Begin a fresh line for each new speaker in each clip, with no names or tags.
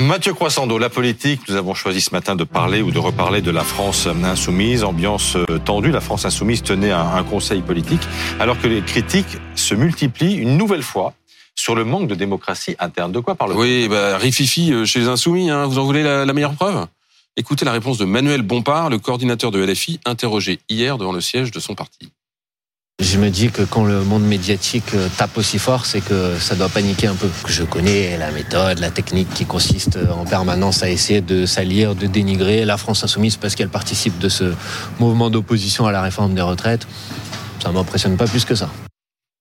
Mathieu Croissando, la politique, nous avons choisi ce matin de parler ou de reparler de la France insoumise, ambiance euh, tendue. La France insoumise tenait un, conseil politique alors que les critiques se multiplient une nouvelle fois sur le manque de démocratie interne. De quoi parle
Oui, bah, rififi euh, chez les insoumis, hein. vous en voulez la, la meilleure preuve? Écoutez la réponse de Manuel Bompard, le coordinateur de LFI, interrogé hier devant le siège de son parti.
Je me dis que quand le monde médiatique euh, tape aussi fort, c'est que ça doit paniquer un peu. Je connais la méthode, la technique qui consiste en permanence à essayer de salir, de dénigrer la France insoumise parce qu'elle participe de ce mouvement d'opposition à la réforme des retraites. Ça m'impressionne pas plus que ça.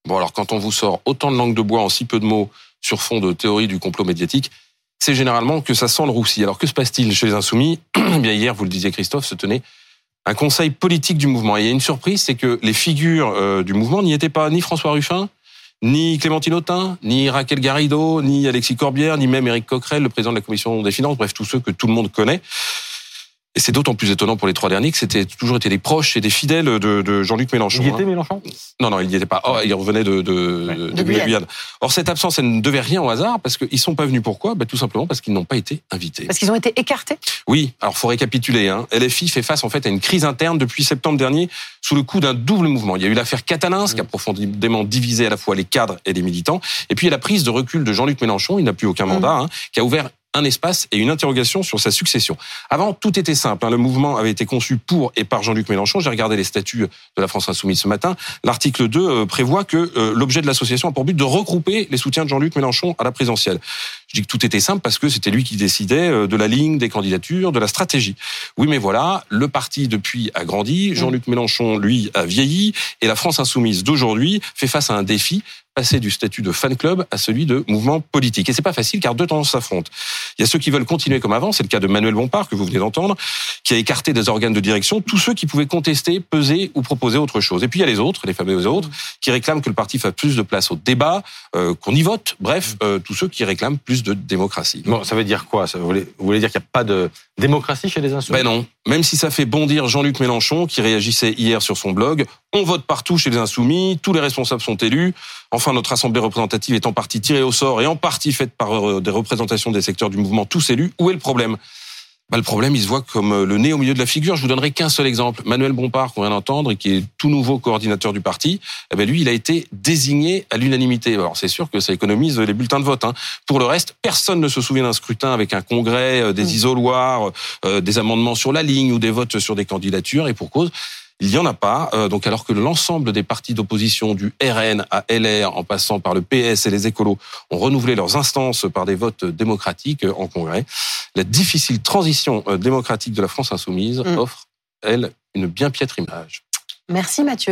Bon alors quand on vous sort autant de langue de bois en si peu de mots sur fond de théorie du complot médiatique, c'est généralement que ça sent le roussi. Alors que se passe-t-il chez les insoumis? Eh Bien hier, vous le disiez Christophe, se tenait un conseil politique du mouvement. Et il y a une surprise, c'est que les figures euh, du mouvement n'y étaient pas ni François Ruffin, ni Clémentine Autain, ni Raquel Garrido, ni Alexis Corbière, ni même Éric Coquerel, le président de la commission des finances, bref, tous ceux que tout le monde connaît. Et c'est d'autant plus étonnant pour les trois derniers que c'était toujours été des proches et des fidèles de, de Jean-Luc Mélenchon.
Il y était hein. Mélenchon?
Non, non, il n'y était pas. Oh, il revenait de, de, de, Guyane. Or, cette absence, elle ne devait rien au hasard parce qu'ils sont pas venus. Pourquoi? Ben, Tout simplement parce qu'ils n'ont pas été invités.
Parce qu'ils ont été écartés?
Oui, alors faut récapituler. Hein. LFI fait face en fait à une crise interne depuis septembre dernier sous le coup d'un double mouvement. Il y a eu l'affaire Catalin, qui a profondément divisé à la fois les cadres et les militants. Et puis il y a la prise de recul de Jean-Luc Mélenchon, il n'a plus aucun mandat, hein, qui a ouvert un espace et une interrogation sur sa succession. Avant, tout était simple. Hein. Le mouvement avait été conçu pour et par Jean-Luc Mélenchon. J'ai regardé les statuts de la France Insoumise ce matin. L'article 2 euh, prévoit que euh, l'objet de l'association a pour but de regrouper les soutiens de Jean-Luc Mélenchon à la présidentielle. Je dis que tout était simple parce que c'était lui qui décidait euh, de la ligne, des candidatures, de la stratégie. Oui, mais voilà, le parti depuis a grandi, Jean-Luc Mélenchon, lui, a vieilli, et la France Insoumise d'aujourd'hui fait face à un défi passer du statut de fan club à celui de mouvement politique. Et c'est pas facile car deux tendances s'affrontent. Il y a ceux qui veulent continuer comme avant, c'est le cas de Manuel Bompard que vous venez d'entendre, qui a écarté des organes de direction tous ceux qui pouvaient contester, peser ou proposer autre chose. Et puis il y a les autres, les fameux autres, qui réclament que le parti fasse plus de place au débat, euh, qu'on y vote. Bref, euh, tous ceux qui réclament plus de démocratie.
Bon, ça veut dire quoi? Ça, vous, voulez, vous voulez dire qu'il n'y a pas de démocratie chez les insoumis
Ben non. Même si ça fait bondir Jean-Luc Mélenchon, qui réagissait hier sur son blog, on vote partout chez les insoumis, tous les responsables sont élus. Enfin, notre assemblée représentative est en partie tirée au sort et en partie faite par euh, des représentations des secteurs du mouvement tous élus. Où est le problème? Bah, le problème, il se voit comme euh, le nez au milieu de la figure. Je vous donnerai qu'un seul exemple. Manuel Bompard, qu'on vient d'entendre, et qui est tout nouveau coordinateur du parti, eh ben lui, il a été désigné à l'unanimité. Alors c'est sûr que ça économise les bulletins de vote. Hein. Pour le reste, personne ne se souvient d'un scrutin avec un congrès, euh, des isoloirs, des amendements sur la ligne ou des votes sur des candidatures. Et pour cause, il n'y en a pas. Euh, donc alors que l'ensemble des partis d'opposition du RN à LR, en passant par le PS et les écolos, ont renouvelé leurs instances par des votes démocratiques en Congrès, la difficile transition euh, démocratique de la France insoumise mm. offre, elle, une bien piètre image.
Merci Mathieu.